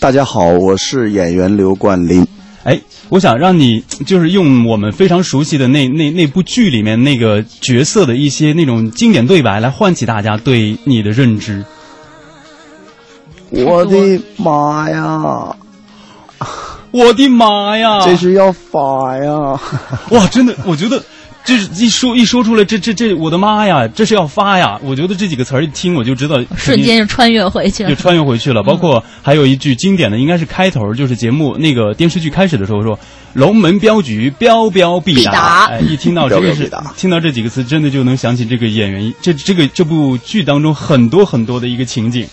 大家好，我是演员刘冠霖。哎，我想让你就是用我们非常熟悉的那那那部剧里面那个角色的一些那种经典对白，来唤起大家对你的认知。我的妈呀！我的妈呀！这是要发呀！哇，真的，我觉得。这一说一说出来，这这这，我的妈呀！这是要发呀！我觉得这几个词儿一听，我就知道，瞬间就穿越回去了，就穿越回去了。包括还有一句经典的，应该是开头，就是节目那个电视剧开始的时候说“龙门镖局，镖镖必达”。哎，一听到这个是听到这几个词，真的就能想起这个演员，这这个这部剧当中很多很多的一个情景。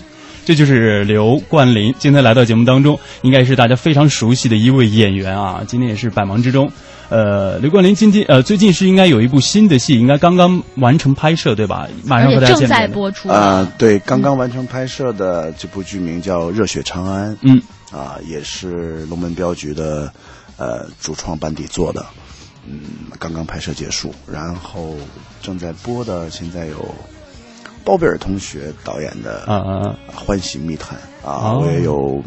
这就是刘冠霖，今天来到节目当中，应该是大家非常熟悉的一位演员啊。今天也是百忙之中。呃，刘冠霖今天呃最近是应该有一部新的戏，应该刚刚完成拍摄，对吧？马上和大家正在播出。啊，对，刚刚完成拍摄的这部剧名叫《热血长安》，嗯，啊，也是龙门镖局的呃主创班底做的，嗯，刚刚拍摄结束，然后正在播的，现在有包贝尔同学导演的啊啊《欢喜密探》啊，我也有。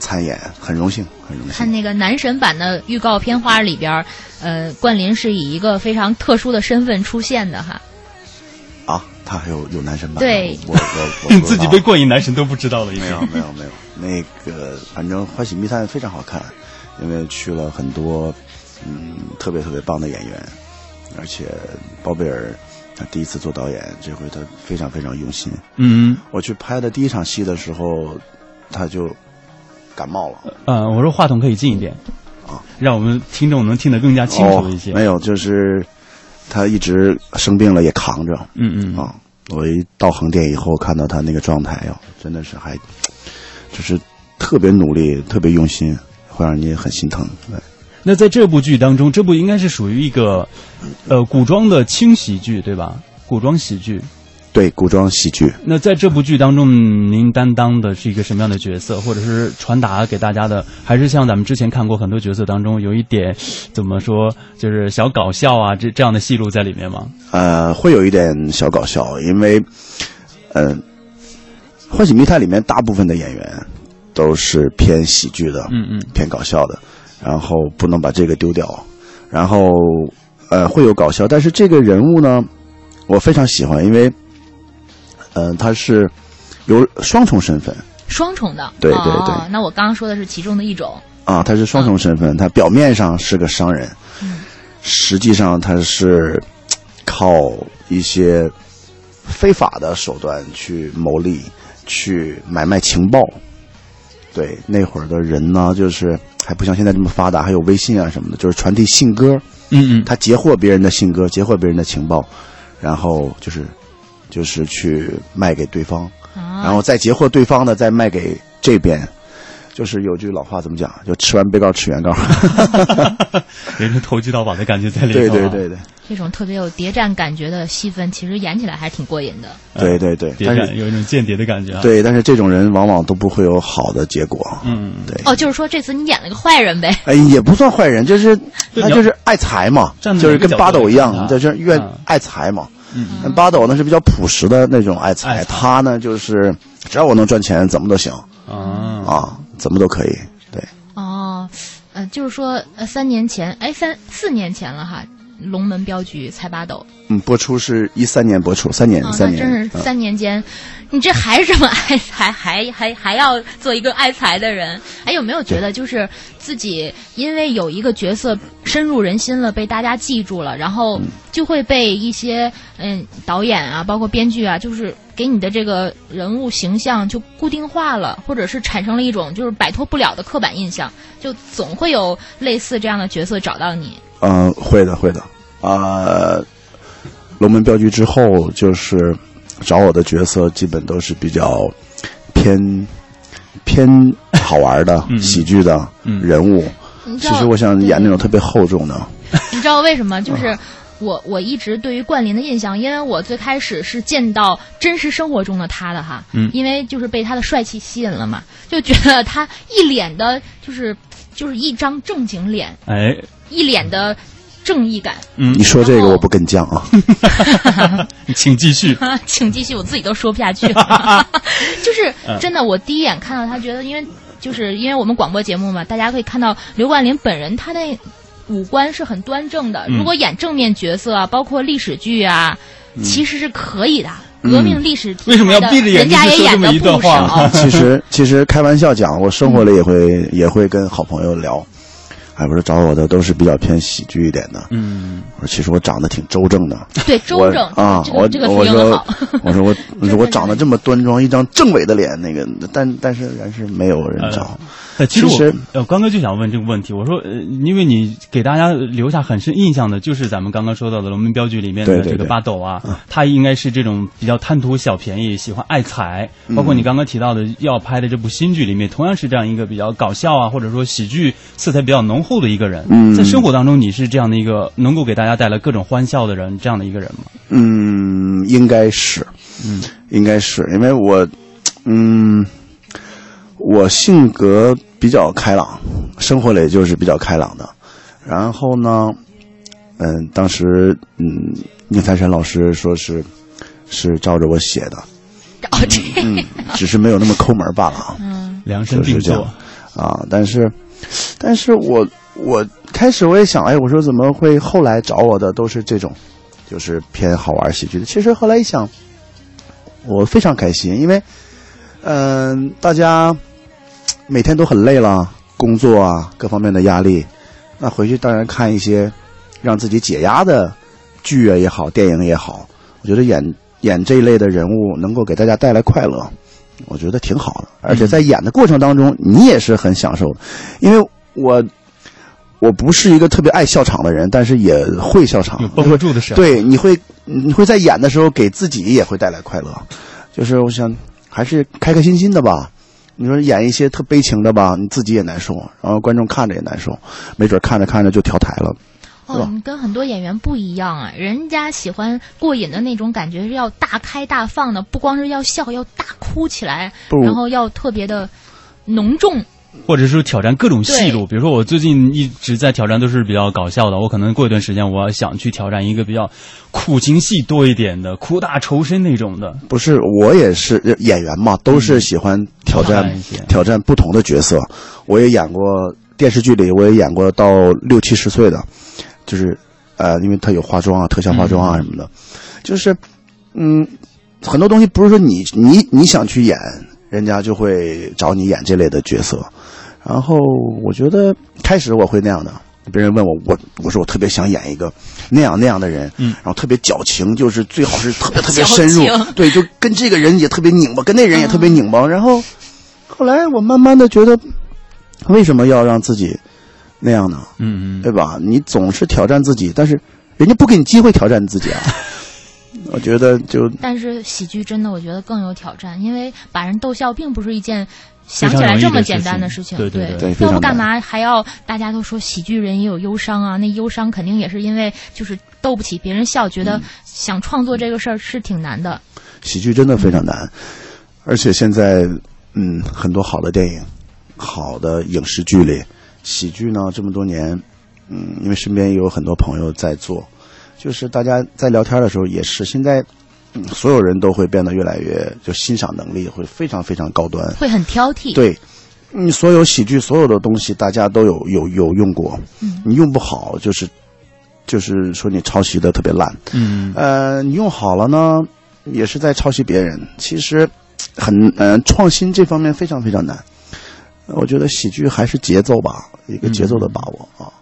参演很荣幸，很荣幸。看那个男神版的预告片花里边，呃，冠霖是以一个非常特殊的身份出现的哈。啊，他还有有男神版？对，我我我 自己被冠以男神都不知道了，没有没有没有。那个反正《欢喜密探》非常好看，因为去了很多嗯特别特别棒的演员，而且包贝尔他第一次做导演，这回他非常非常用心。嗯，我去拍的第一场戏的时候，他就。感冒了，嗯，我说话筒可以近一点，啊，让我们听众能听得更加清楚一些。没有，就是他一直生病了也扛着，嗯嗯啊，我一到横店以后看到他那个状态哟，真的是还就是特别努力、特别用心，会让你很心疼。对那在这部剧当中，这部应该是属于一个呃古装的轻喜剧，对吧？古装喜剧。对古装喜剧，那在这部剧当中，您担当的是一个什么样的角色，或者是传达给大家的，还是像咱们之前看过很多角色当中，有一点怎么说，就是小搞笑啊，这这样的戏路在里面吗？呃，会有一点小搞笑，因为，嗯，《欢喜密探》里面大部分的演员都是偏喜剧的，嗯嗯，偏搞笑的，然后不能把这个丢掉，然后呃会有搞笑，但是这个人物呢，我非常喜欢，因为。嗯，他是有双重身份，双重的，对对对。那我刚刚说的是其中的一种啊，他是双重身份，他表面上是个商人，实际上他是靠一些非法的手段去牟利，去买卖情报。对，那会儿的人呢，就是还不像现在这么发达，还有微信啊什么的，就是传递信鸽，嗯嗯，他截获别人的信鸽，截获别人的情报，然后就是。就是去卖给对方，然后再截获对方的，再卖给这边。就是有句老话怎么讲？就吃完被告吃原告，人是投机倒把的感觉在里头。对对对对，这种特别有谍战感觉的戏份，其实演起来还是挺过瘾的。对对对，谍战有一种间谍的感觉。对，但是这种人往往都不会有好的结果。嗯，对。哦，就是说这次你演了个坏人呗？哎，也不算坏人，就是他就是爱财嘛，就是跟八斗一样，在这愿爱财嘛。嗯，八斗呢是比较朴实的那种爱财，他呢就是只要我能赚钱，怎么都行啊啊，怎么都可以。对哦，呃，就是说呃，三年前，哎，三四年前了哈，龙门镖局才八斗。嗯，播出是一三年播出，三年三年，真是三年间。你这还是这么爱财，还还还要做一个爱财的人？还有没有觉得就是自己因为有一个角色深入人心了，被大家记住了，然后就会被一些嗯导演啊，包括编剧啊，就是给你的这个人物形象就固定化了，或者是产生了一种就是摆脱不了的刻板印象，就总会有类似这样的角色找到你。嗯，会的，会的。呃，龙门镖局之后就是。找我的角色基本都是比较偏偏好玩的喜剧的人物。其实我想演那种特别厚重的。你知道为什么？就是我我一直对于冠霖的印象，因为我最开始是见到真实生活中的他的哈，因为就是被他的帅气吸引了嘛，就觉得他一脸的就是就是一张正经脸，哎，一脸的。正义感，嗯，你说这个我不跟犟啊，请继续，请继续，我自己都说不下去，就是真的，我第一眼看到他，觉得因为就是因为我们广播节目嘛，大家可以看到刘冠霖本人他的五官是很端正的。如果演正面角色啊，包括历史剧啊，其实是可以的。革命历史为什么要闭着眼睛说这么一段话？其实其实开玩笑讲，我生活里也会也会跟好朋友聊。还不是找我的都是比较偏喜剧一点的。嗯，我说其实我长得挺周正的。对，周正啊，我我说我 说我我说我长得这么端庄，一张正伟的脸，那个但但是还是没有人找。其实我刚刚就想问这个问题，我说呃，因为你给大家留下很深印象的，就是咱们刚刚说到的《龙门镖局》里面的这个八斗啊，他应该是这种比较贪图小便宜、喜欢爱财。包括你刚刚提到的要拍的这部新剧里面，同样是这样一个比较搞笑啊，或者说喜剧色彩比较浓。厚的一个人，在生活当中，你是这样的一个能够给大家带来各种欢笑的人，这样的一个人吗？嗯，应该是，嗯，应该是，因为我，嗯，我性格比较开朗，生活里就是比较开朗的。然后呢，嗯，当时，嗯，宁财神老师说是是照着我写的，嗯，只是没有那么抠门罢了。嗯，量身定做啊，但是，但是我。我开始我也想，哎，我说怎么会后来找我的都是这种，就是偏好玩喜剧的。其实后来一想，我非常开心，因为，嗯，大家每天都很累了，工作啊各方面的压力，那回去当然看一些让自己解压的剧啊也好，电影也好，我觉得演演这一类的人物能够给大家带来快乐，我觉得挺好的。而且在演的过程当中，你也是很享受的，因为我。我不是一个特别爱笑场的人，但是也会笑场，绷不住的时候。对，你会你会在演的时候给自己也会带来快乐，就是我想还是开开心心的吧。你说演一些特悲情的吧，你自己也难受，然后观众看着也难受，没准看着看着就调台了。哦，你跟很多演员不一样啊，人家喜欢过瘾的那种感觉是要大开大放的，不光是要笑，要大哭起来，然后要特别的浓重。或者是挑战各种戏路，比如说我最近一直在挑战都是比较搞笑的，我可能过一段时间我想去挑战一个比较苦情戏多一点的、苦大仇深那种的。不是，我也是演员嘛，都是喜欢挑战挑战不同的角色。我也演过电视剧里，我也演过到六七十岁的，就是呃，因为他有化妆啊、特效化妆啊什么的，就是嗯，很多东西不是说你你你想去演。人家就会找你演这类的角色，然后我觉得开始我会那样的，别人问我，我我说我特别想演一个那样那样的人，嗯，然后特别矫情，就是最好是特别特别深入，对，就跟这个人也特别拧巴，跟那人也特别拧巴，然后后来我慢慢的觉得，为什么要让自己那样呢？嗯嗯，对吧？你总是挑战自己，但是人家不给你机会挑战你自己啊。我觉得就，但是喜剧真的，我觉得更有挑战，因为把人逗笑并不是一件想起来这么简单的事情。对对对，要不干嘛还要大家都说喜剧人也有忧伤啊？那忧伤肯定也是因为就是逗不起别人笑，觉得想创作这个事儿是挺难的。喜剧真的非常难，而且现在嗯，很多好的电影、好的影视剧里，喜剧呢这么多年，嗯，因为身边也有很多朋友在做。就是大家在聊天的时候也是，现在，嗯，所有人都会变得越来越就欣赏能力会非常非常高端，会很挑剔。对，你所有喜剧所有的东西，大家都有有有用过，嗯，你用不好就是就是说你抄袭的特别烂，嗯，呃，你用好了呢，也是在抄袭别人。其实很嗯，创新这方面非常非常难。我觉得喜剧还是节奏吧，一个节奏的把握啊。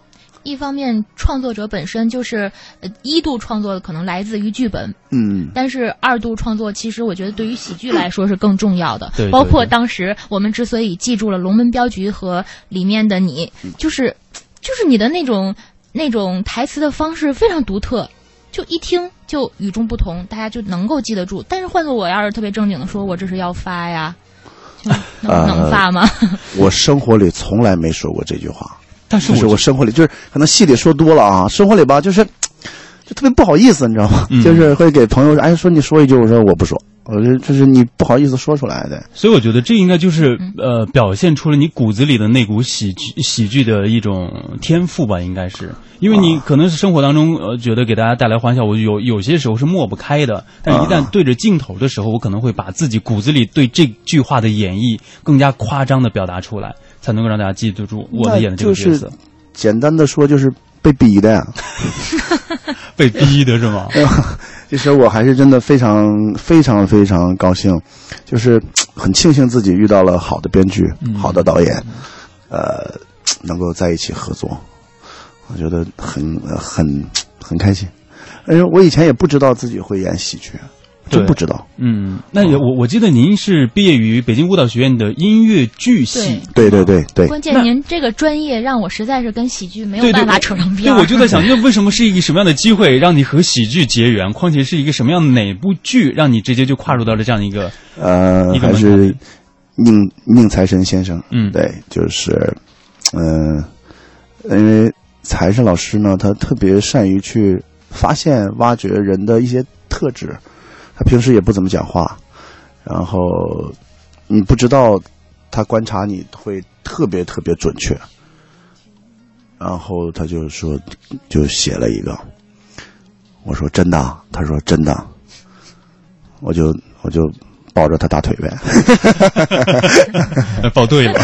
一方面，创作者本身就是呃一度创作的可能来自于剧本，嗯，但是二度创作其实我觉得对于喜剧来说是更重要的。对，包括当时我们之所以记住了《龙门镖局》和里面的你，就是就是你的那种那种台词的方式非常独特，就一听就与众不同，大家就能够记得住。但是换做我要是特别正经的说，我这是要发呀，就能能发吗？我生活里从来没说过这句话。但是我生活里就是可能戏里说多了啊，生活里吧就是就特别不好意思，你知道吗？就是会给朋友哎说你说一句，我说我不说我觉得就是你不好意思说出来的。所以我觉得这应该就是呃，表现出了你骨子里的那股喜剧喜剧的一种天赋吧，应该是。因为你可能是生活当中呃，觉得给大家带来欢笑，我有有些时候是抹不开的。但一旦对着镜头的时候，我可能会把自己骨子里对这句话的演绎更加夸张的表达出来，才能够让大家记得住我的演的这个角色。简单的说，就是被逼的呀。被逼的是吗？其实我还是真的非常非常非常高兴，就是很庆幸自己遇到了好的编剧、好的导演，呃，能够在一起合作。我觉得很很很开心，因为我以前也不知道自己会演喜剧，真不知道。嗯，那也我我记得您是毕业于北京舞蹈学院的音乐剧系，对对对对。关键您这个专业让我实在是跟喜剧没有办法扯上边。对，我就在想，那为什么是一个什么样的机会让你和喜剧结缘？况且是一个什么样的哪部剧让你直接就跨入到了这样的一个呃，还是宁宁财神先生？嗯，对，就是嗯，因为。财神老师呢，他特别善于去发现、挖掘人的一些特质。他平时也不怎么讲话，然后你不知道他观察你会特别特别准确。然后他就说，就写了一个。我说真的，他说真的，我就我就抱着他大腿呗，抱对了，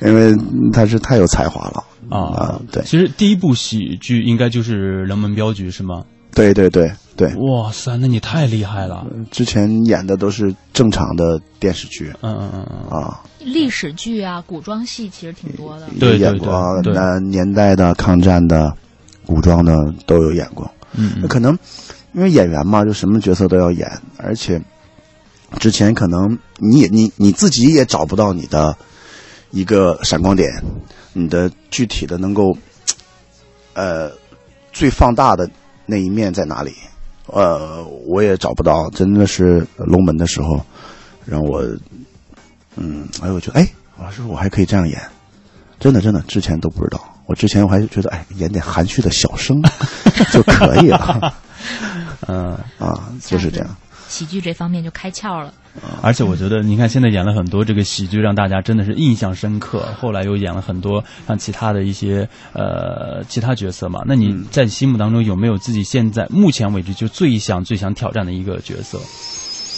因为他是太有才华了。啊，对，其实第一部喜剧应该就是《龙门镖局》，是吗？对对对对。哇塞，那你太厉害了！之前演的都是正常的电视剧，嗯嗯嗯嗯啊，历史剧啊，古装戏其实挺多的。对演过那年代的抗战的、古装的都有演过。嗯，那可能因为演员嘛，就什么角色都要演，而且之前可能你也你你自己也找不到你的一个闪光点。你的具体的能够，呃，最放大的那一面在哪里？呃，我也找不到。真的是龙门的时候，让我，嗯，哎，我觉得，哎，老师，我还可以这样演，真的，真的，之前都不知道。我之前我还觉得，哎，演点含蓄的小生 就可以了。嗯啊，就是这样。喜剧这方面就开窍了。而且我觉得，你看现在演了很多这个喜剧，让大家真的是印象深刻。后来又演了很多像其他的一些呃其他角色嘛。那你在心目当中有没有自己现在目前为止就最想最想挑战的一个角色，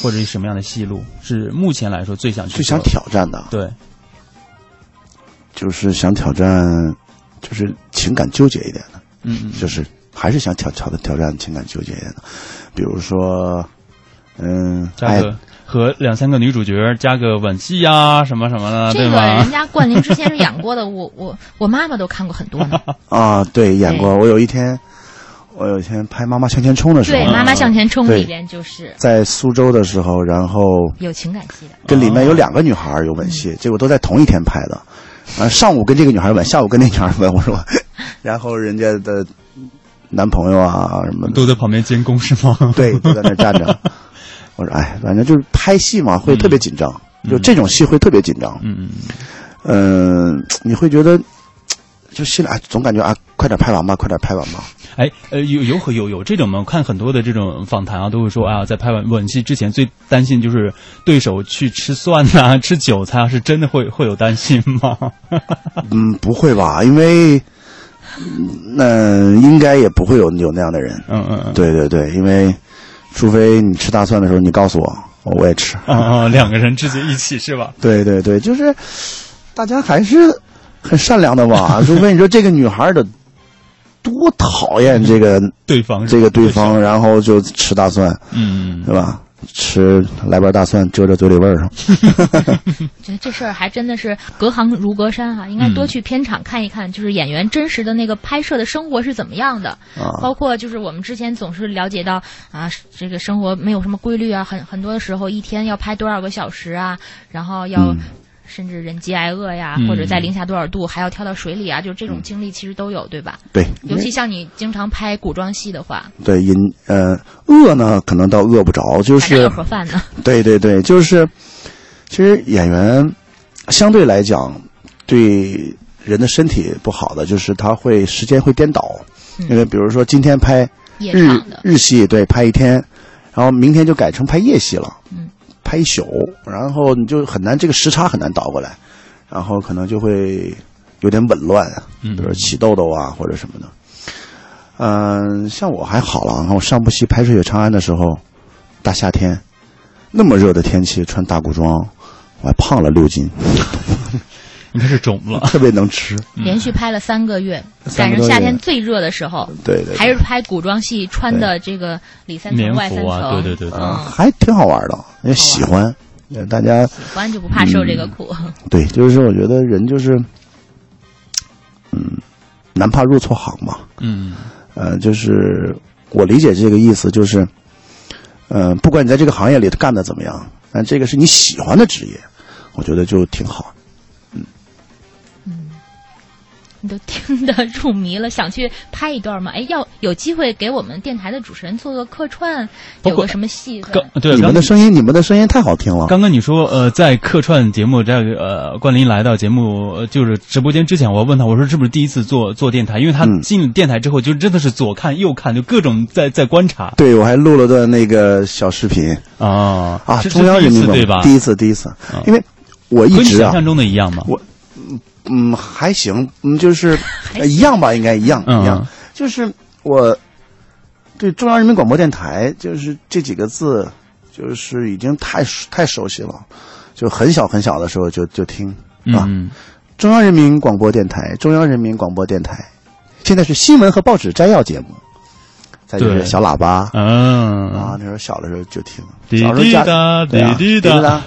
或者是什么样的戏路是目前来说最想最想挑战的？对，就是想挑战，就是情感纠结一点的。嗯，就是还是想挑挑的挑战情感纠结一点的，比如说，嗯，加个。和两三个女主角加个吻戏呀，什么什么的，对吧？人家冠霖之前是演过的，我我我妈妈都看过很多呢。啊，对，演过。我有一天，我有一天拍《妈妈向前冲》的时候，对，《妈妈向前冲》里边就是在苏州的时候，然后有情感戏的，跟里面有两个女孩有吻戏，结果都在同一天拍的。啊，上午跟这个女孩吻，下午跟那女孩吻，我说，然后人家的男朋友啊什么都在旁边监工是吗？对，都在那站着。我说，哎，反正就是拍戏嘛，会特别紧张，就这种戏会特别紧张。嗯嗯嗯，你会觉得，就心里哎，总感觉啊，快点拍完吧，快点拍完吧。哎，呃，有有有有这种吗？看很多的这种访谈啊，都会说啊，在拍完吻戏之前，最担心就是对手去吃蒜呐，吃韭菜啊，是真的会会有担心吗？嗯，不会吧？因为那应该也不会有有那样的人。嗯嗯嗯，对对对，因为。除非你吃大蒜的时候，你告诉我，我也吃。啊啊，两个人直接一起是吧？对对对，就是大家还是很善良的吧？除非你说这个女孩的多讨厌这个对方，这个对方，然后就吃大蒜，嗯，对吧？吃来瓣大蒜遮遮嘴里味儿上，觉得这事儿还真的是隔行如隔山哈，应该多去片场看一看，就是演员真实的那个拍摄的生活是怎么样的，包括就是我们之前总是了解到啊，这个生活没有什么规律啊，很很多的时候一天要拍多少个小时啊，然后要。甚至人饥挨饿呀，或者在零下多少度还要跳到水里啊，就是这种经历其实都有，对吧？对，尤其像你经常拍古装戏的话，对，因呃饿呢，可能倒饿不着，就是饿盒饭呢。对对对，就是其实演员相对来讲对人的身体不好的，就是他会时间会颠倒，因为比如说今天拍日日戏，对，拍一天，然后明天就改成拍夜戏了，嗯，拍一宿，然后你就很难这个时差很难倒过来，然后可能就会有点紊乱，嗯比如起痘痘啊或者什么的。嗯、像我还好了，然后上部戏拍《水月长安》的时候，大夏天，那么热的天气，穿大古装，我还胖了六斤，应该是肿了。特别能吃。连续拍了三个月，赶上夏天最热的时候，对对对还是拍古装戏，穿的这个里三层外三层，啊，对对对对，啊，嗯还挺好玩的，也喜欢。呃大家喜欢就不怕受这个苦。对，就是我觉得人就是，嗯，难怕入错行嘛。嗯，呃，就是我理解这个意思，就是，呃，不管你在这个行业里干的怎么样，但这个是你喜欢的职业，我觉得就挺好。你都听得入迷了，想去拍一段吗？哎，要有机会给我们电台的主持人做个客串，有个什么戏对你们的声音，你们的声音太好听了。刚刚你说呃，在客串节目这个呃，冠霖来到节目呃就是直播间之前，我问他，我说是不是第一次做做电台？因为他嗯进电台之后，就真的是左看右看，就各种在在观察对，我还录了段那个小视频啊啊，是中央人民广播第一次对吧？第一次，第一次，因为我一和你直啊，想象中的一样吗？我嗯，还行，嗯，就是 呃一样吧，应该一样嗯。一样。就是我对中央人民广播电台，就是这几个字，就是已经太熟太熟悉了，就很小很小的时候就就听啊。嗯，中央人民广播电台，中央人民广播电台，现在是新闻和报纸摘要节目，再就是小喇叭嗯。啊，那时候小的时候就听，滴小时候家滴答。对啊滴滴答答，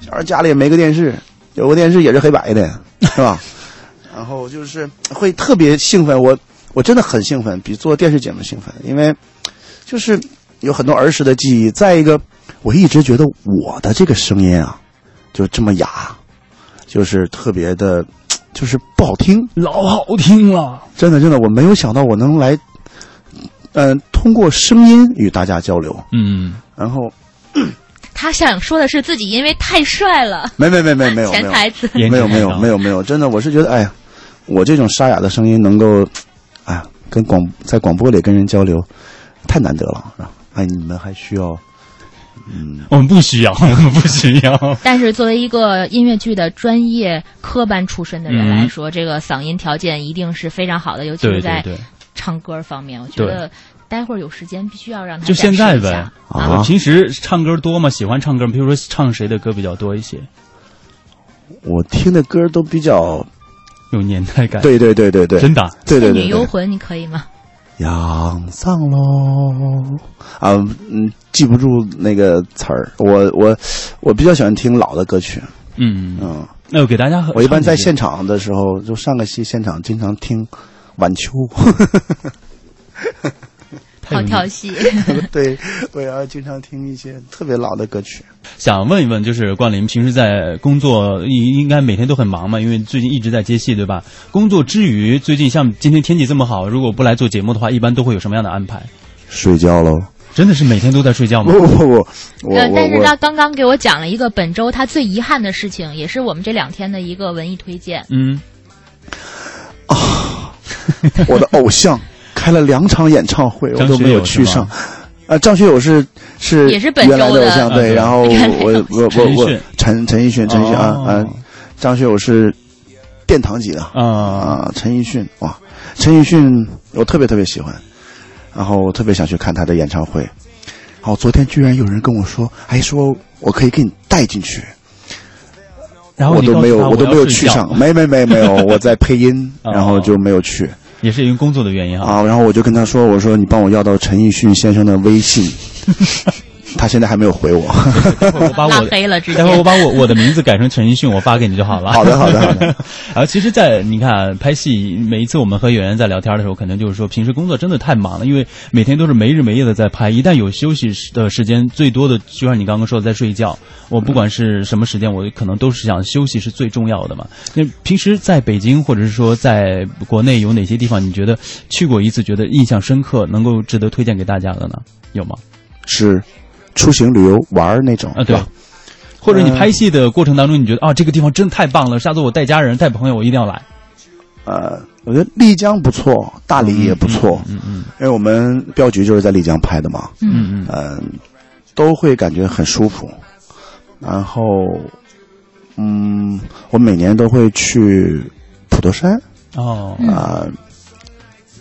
小时候家里也没个电视，有个电视也是黑白的，是吧？然后就是会特别兴奋，我我真的很兴奋，比做电视节目兴奋，因为就是有很多儿时的记忆。再一个，我一直觉得我的这个声音啊，就这么哑，就是特别的，就是不好听。老好听了。真的真的，我没有想到我能来，嗯、通过声音与大家交流。嗯，然后他想说的是自己因为太帅了，没没没没没有没有潜台词。没有没有没有没有，真的，我是觉得，哎呀，我这种沙哑的声音能够，哎呀，跟广在广播里跟人交流，太难得了。啊哎，你们还需要，嗯，我们不需要，我们不需要。但是作为一个音乐剧的专业科班出身的人嗯来说，这个嗓音条件一定是非常好的，尤其是在，唱歌方面，我觉得待会儿有时间必须要让他就现在呗。啊我平时唱歌多吗？喜欢唱歌吗，比如说唱谁的歌比较多一些？我听的歌都比较，有年代感。，对对对对对，真的。倩对对对对，女幽魂，你可以吗？养丧喽啊，嗯，记不住那个词儿。我我我比较喜欢听老的歌曲，嗯，嗯，那我给大家，我一般在现场的时候，就上个戏现场经常听晚秋。跳跳戏，对，我也要经常听一些特别老的歌曲。想问一问，就是冠霖平时在工作应应该每天都很忙嘛？因为最近一直在接戏，对吧？工作之余，最近像今天天气这么好，如果不来做节目的话，一般都会有什么样的安排？睡觉喽？真的是每天都在睡觉吗不？不不，我呃，但是我我他刚刚给我讲了一个本周他最遗憾的事情，也是我们这两天的一个文艺推荐。嗯，啊我的偶像开了两场演唱会，我都没有去上。吗。啊，张学友是是也是本原来周的偶像，对，然后我我我我陈陈陈奕迅陈奕迅啊哦。啊，张学友是殿堂级的。啊，啊，陈奕迅哇，陈奕迅我特别特别喜欢，然后我特别想去看他的演唱会，然后昨天居然有人跟我说，还说我可以给你带进去，然后我都没有我都没有去上，没没没没有，我在配音，哦。然后就没有去也是因为工作的原因哈。啊，然后我就跟他说，我说你帮我要到陈奕迅先生的微信，他现在还没有回我。待会儿我把我拉黑了，直接待会儿我把我我的名字改成陈奕迅，我发给你就好了。好的好的好的。然后其实在，你看拍戏，每一次我们和演员在聊天的时候，可能就是说平时工作真的太忙了，因为每天都是没日没夜的在拍，一旦有休息的时间，最多的就像你刚刚说的在睡觉。我不管是什么时间，我可能都是想休息是最重要的嘛。那平时在北京或者是说在国内有哪些地方你觉得去过一次，觉得印象深刻，能够值得推荐给大家的呢？有吗？是出行旅游玩儿那种啊，对吧。或者你拍戏的过程当中，你觉得啊，这个地方真的太棒了，下次我带家人、带朋友，我一定要来。呃，我觉得丽江不错，大理也不错，嗯嗯因为我们镖局就是在丽江拍的嘛。嗯嗯嗯、都会感觉很舒服。然后，嗯，我每年都会去普陀山。哦，啊，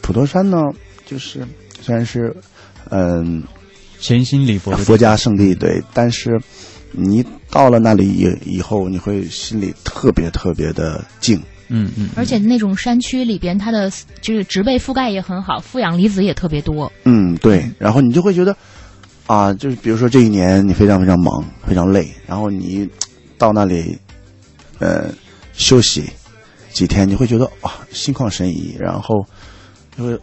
普陀山呢，就是虽然是嗯潜心礼佛佛家圣地，对，但是你到了那里以以后，你会心里特别特别的静。嗯嗯，而且那种山区里边，它的就是植被覆盖也很好，负氧离子也特别多。嗯，对。然后你就会觉得，啊，就是比如说这一年你非常非常忙，非常累，然后你到那里，呃，休息几天，你会觉得哇，心旷神怡，然后就会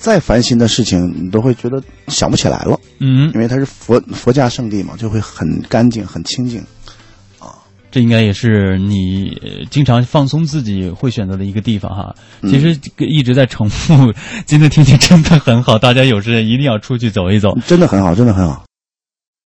再烦心的事情，你都会觉得想不起来了。嗯，因为它是佛佛家圣地嘛，就会很干净、很清净。这应该也是你经常放松自己会选择的一个地方哈。其实一直在重复，今天天气真的很好，大家有时间一定要出去走一走。真的很好，真的很好。